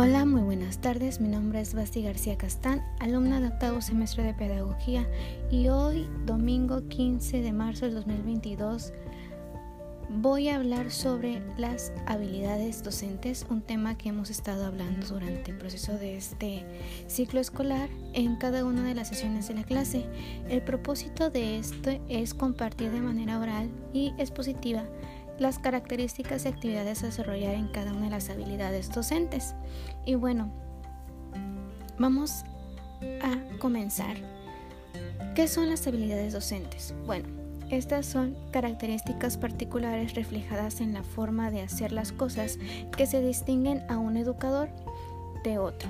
Hola, muy buenas tardes. Mi nombre es Basti García Castán, alumna de octavo semestre de Pedagogía y hoy, domingo 15 de marzo del 2022, voy a hablar sobre las habilidades docentes, un tema que hemos estado hablando durante el proceso de este ciclo escolar en cada una de las sesiones de la clase. El propósito de esto es compartir de manera oral y expositiva las características y actividades a desarrollar en cada una de las habilidades docentes. Y bueno, vamos a comenzar. ¿Qué son las habilidades docentes? Bueno, estas son características particulares reflejadas en la forma de hacer las cosas que se distinguen a un educador de otro.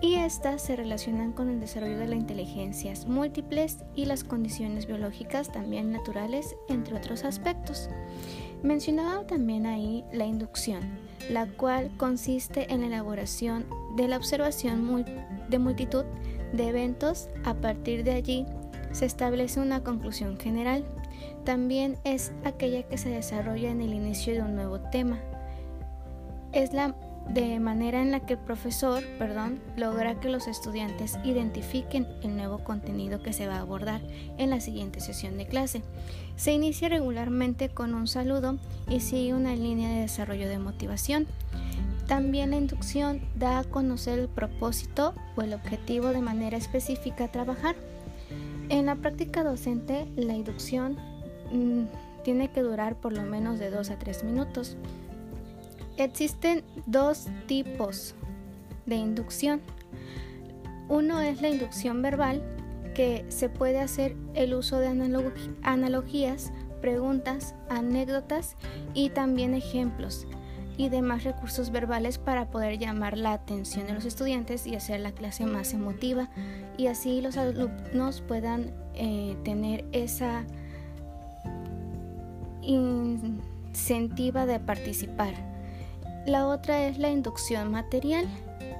Y estas se relacionan con el desarrollo de las inteligencias múltiples y las condiciones biológicas también naturales, entre otros aspectos. Mencionaba también ahí la inducción, la cual consiste en la elaboración de la observación de multitud de eventos. A partir de allí se establece una conclusión general. También es aquella que se desarrolla en el inicio de un nuevo tema. Es la de manera en la que el profesor, perdón, logra que los estudiantes identifiquen el nuevo contenido que se va a abordar en la siguiente sesión de clase. Se inicia regularmente con un saludo y sigue una línea de desarrollo de motivación. También la inducción da a conocer el propósito o el objetivo de manera específica a trabajar. En la práctica docente, la inducción mm, tiene que durar por lo menos de 2 a 3 minutos. Existen dos tipos de inducción. Uno es la inducción verbal, que se puede hacer el uso de analogías, preguntas, anécdotas y también ejemplos y demás recursos verbales para poder llamar la atención de los estudiantes y hacer la clase más emotiva y así los alumnos puedan eh, tener esa incentiva de participar. La otra es la inducción material,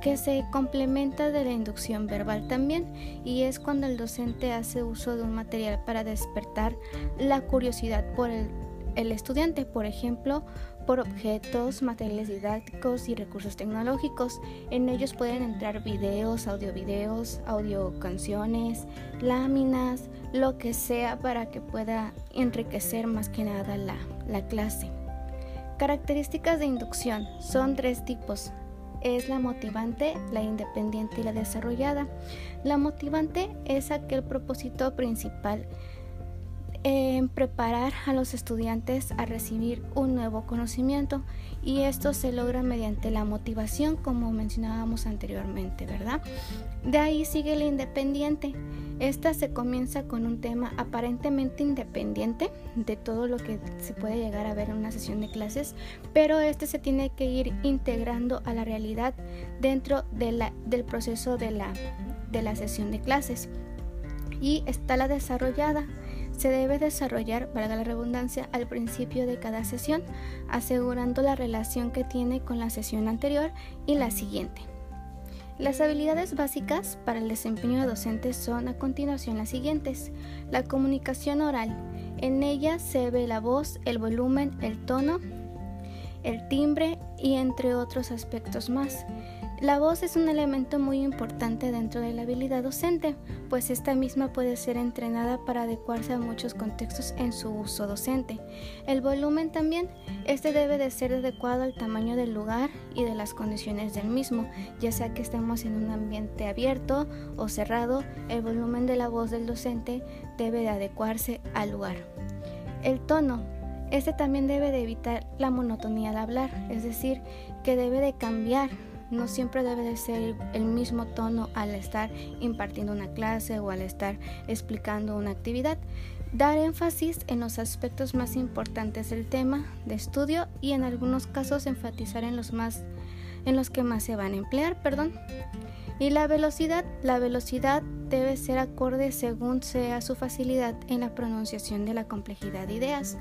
que se complementa de la inducción verbal también, y es cuando el docente hace uso de un material para despertar la curiosidad por el, estudiante, por ejemplo, por objetos, materiales didácticos y recursos tecnológicos. En ellos pueden entrar videos, audiovideos, audio canciones, láminas, lo que sea para que pueda enriquecer más que nada la clase. Características de inducción son tres tipos. Es la motivante, la independiente y la desarrollada. La motivante es aquel propósito principal en preparar a los estudiantes a recibir un nuevo conocimiento y esto se logra mediante la motivación como mencionábamos anteriormente, ¿verdad? De ahí sigue la independiente. Esta se comienza con un tema aparentemente independiente de todo lo que se puede llegar a ver en una sesión de clases, pero este se tiene que ir integrando a la realidad dentro del proceso de la, de la sesión de clases. Y está la desarrollada se debe desarrollar, valga la redundancia, al principio de cada sesión, asegurando la relación que tiene con la sesión anterior y la siguiente. Las habilidades básicas para el desempeño de docentes son a continuación las siguientes. La comunicación oral. En ella se ve la voz, el volumen, el tono, el timbre y entre otros aspectos más. La voz es un elemento muy importante dentro de la habilidad docente, pues esta misma puede ser entrenada para adecuarse a muchos contextos en su uso docente. El volumen también, este debe de ser adecuado al tamaño del lugar y de las condiciones del mismo, ya sea que estemos en un ambiente abierto o cerrado, el volumen de la voz del docente debe de adecuarse al lugar. El tono, este también debe de evitar la monotonía al hablar, es decir, que debe de cambiar no siempre debe de ser el mismo tono al estar impartiendo una clase o al estar explicando una actividad. Dar énfasis en los aspectos más importantes del tema de estudio y en algunos casos enfatizar en los más en los que más se van a emplear, perdón. Y la velocidad, la velocidad debe ser acorde según sea su facilidad en la pronunciación de la complejidad de ideas.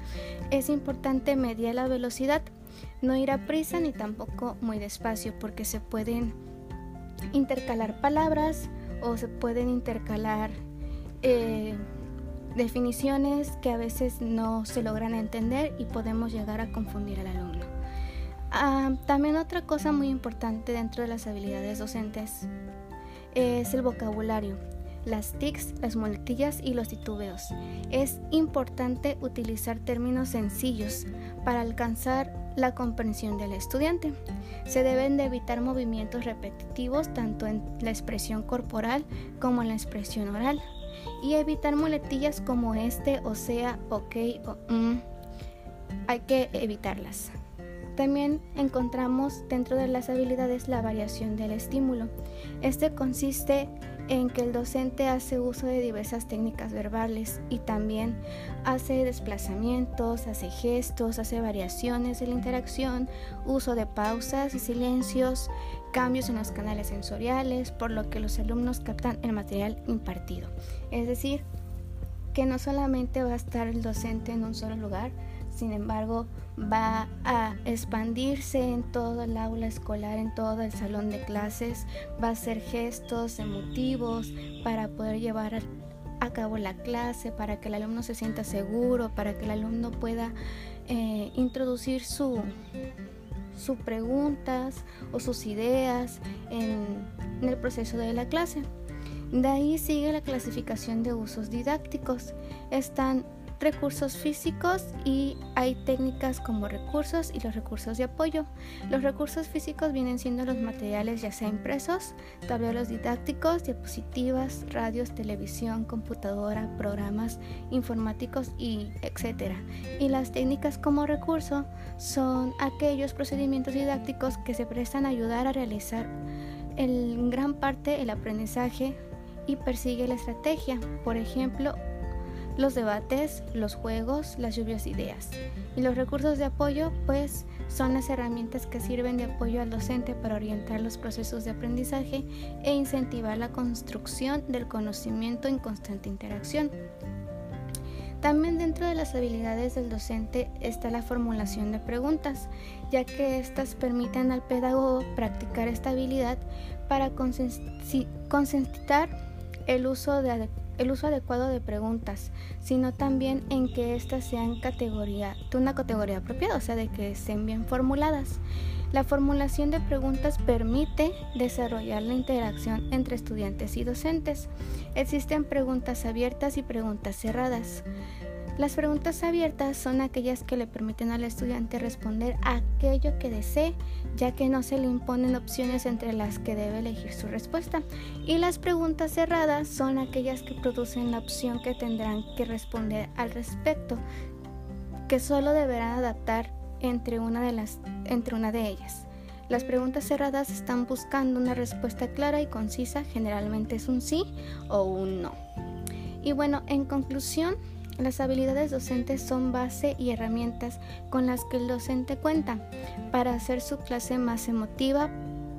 Es importante medir la velocidad no ir a prisa ni tampoco muy despacio porque se pueden intercalar palabras o se pueden intercalar eh, definiciones que a veces no se logran entender y podemos llegar a confundir al alumno. Ah, también otra cosa muy importante dentro de las habilidades docentes es el vocabulario, las tics, las muletillas y los titubeos. Es importante utilizar términos sencillos para alcanzar la comprensión del estudiante. Se deben de evitar movimientos repetitivos tanto en la expresión corporal como en la expresión oral y evitar muletillas como este, o sea, ok o mm. Hay que evitarlas. También encontramos dentro de las habilidades la variación del estímulo. Este consiste en que el docente hace uso de diversas técnicas verbales y también hace desplazamientos, hace gestos, hace variaciones en la interacción, uso de pausas y silencios, cambios en los canales sensoriales, por lo que los alumnos captan el material impartido. Es decir, que no solamente va a estar el docente en un solo lugar, sin embargo, va a expandirse en todo el aula escolar, en todo el salón de clases, va a hacer gestos emotivos para poder llevar a cabo la clase, para que el alumno se sienta seguro, para que el alumno pueda eh, introducir sus preguntas o sus ideas en el proceso de la clase. De ahí sigue la clasificación de usos didácticos. Están recursos físicos y hay técnicas como recursos y los recursos de apoyo. Los recursos físicos vienen siendo los materiales ya sea impresos, tableros didácticos, diapositivas, radios, televisión, computadora, programas informáticos y etcétera. Y las técnicas como recurso son aquellos procedimientos didácticos que se prestan a ayudar a realizar en gran parte el aprendizaje y persigue la estrategia. Por ejemplo, los debates, los juegos, las lluvias de ideas. Y los recursos de apoyo, pues, son las herramientas que sirven de apoyo al docente para orientar los procesos de aprendizaje e incentivar la construcción del conocimiento en constante interacción. También dentro de las habilidades del docente está la formulación de preguntas, ya que éstas permiten al pedagogo practicar esta habilidad para concentrar el uso de el uso adecuado de preguntas, sino también en que éstas sean categoría, de una categoría apropiada, o sea, de que estén bien formuladas. La formulación de preguntas permite desarrollar la interacción entre estudiantes y docentes. Existen preguntas abiertas y preguntas cerradas. Las preguntas abiertas son aquellas que le permiten al estudiante responder aquello que desee, ya que no se le imponen opciones entre las que debe elegir su respuesta. Y las preguntas cerradas son aquellas que producen la opción que tendrán que responder al respecto, que solo deberán adaptar entre una de, las, entre una de ellas. Las preguntas cerradas están buscando una respuesta clara y concisa, generalmente es un sí o un no. Y bueno, en conclusión, las habilidades docentes son base y herramientas con las que el docente cuenta para hacer su clase más emotiva,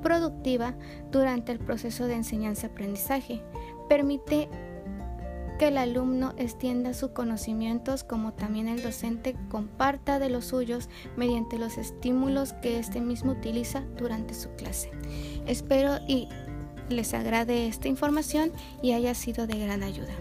productiva durante el proceso de enseñanza-aprendizaje. Permite que el alumno extienda sus conocimientos como también el docente comparta de los suyos mediante los estímulos que éste mismo utiliza durante su clase. Espero y les agrade esta información y haya sido de gran ayuda.